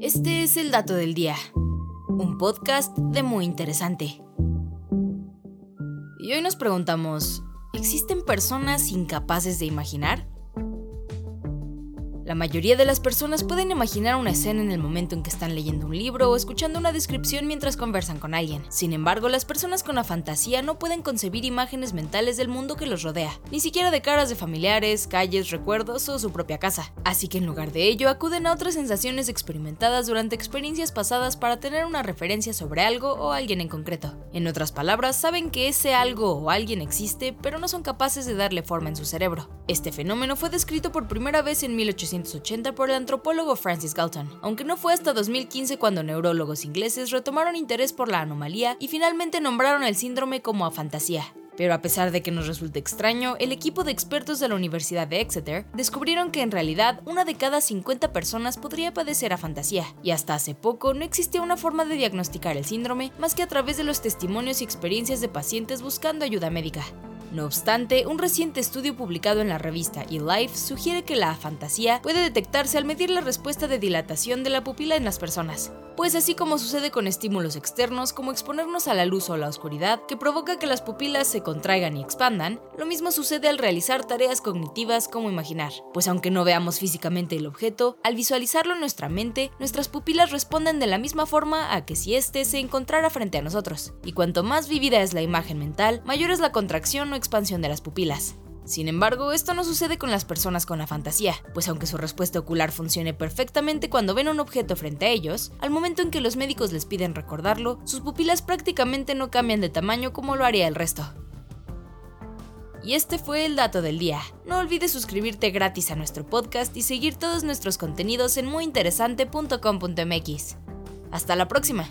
Este es el dato del día, un podcast de muy interesante. Y hoy nos preguntamos, ¿existen personas incapaces de imaginar? La mayoría de las personas pueden imaginar una escena en el momento en que están leyendo un libro o escuchando una descripción mientras conversan con alguien. Sin embargo, las personas con la fantasía no pueden concebir imágenes mentales del mundo que los rodea, ni siquiera de caras de familiares, calles, recuerdos o su propia casa. Así que en lugar de ello, acuden a otras sensaciones experimentadas durante experiencias pasadas para tener una referencia sobre algo o alguien en concreto. En otras palabras, saben que ese algo o alguien existe, pero no son capaces de darle forma en su cerebro. Este fenómeno fue descrito por primera vez en 1800 por el antropólogo Francis Galton, aunque no fue hasta 2015 cuando neurólogos ingleses retomaron interés por la anomalía y finalmente nombraron el síndrome como afantasía. Pero a pesar de que nos resulte extraño, el equipo de expertos de la Universidad de Exeter descubrieron que en realidad una de cada 50 personas podría padecer afantasía, y hasta hace poco no existía una forma de diagnosticar el síndrome más que a través de los testimonios y experiencias de pacientes buscando ayuda médica. No obstante, un reciente estudio publicado en la revista eLife sugiere que la fantasía puede detectarse al medir la respuesta de dilatación de la pupila en las personas, pues así como sucede con estímulos externos como exponernos a la luz o la oscuridad, que provoca que las pupilas se contraigan y expandan, lo mismo sucede al realizar tareas cognitivas como imaginar, pues aunque no veamos físicamente el objeto, al visualizarlo en nuestra mente, nuestras pupilas responden de la misma forma a que si éste se encontrara frente a nosotros, y cuanto más vívida es la imagen mental, mayor es la contracción o expansión de las pupilas. Sin embargo, esto no sucede con las personas con la fantasía, pues aunque su respuesta ocular funcione perfectamente cuando ven un objeto frente a ellos, al momento en que los médicos les piden recordarlo, sus pupilas prácticamente no cambian de tamaño como lo haría el resto. Y este fue el dato del día. No olvides suscribirte gratis a nuestro podcast y seguir todos nuestros contenidos en muyinteresante.com.mx. Hasta la próxima.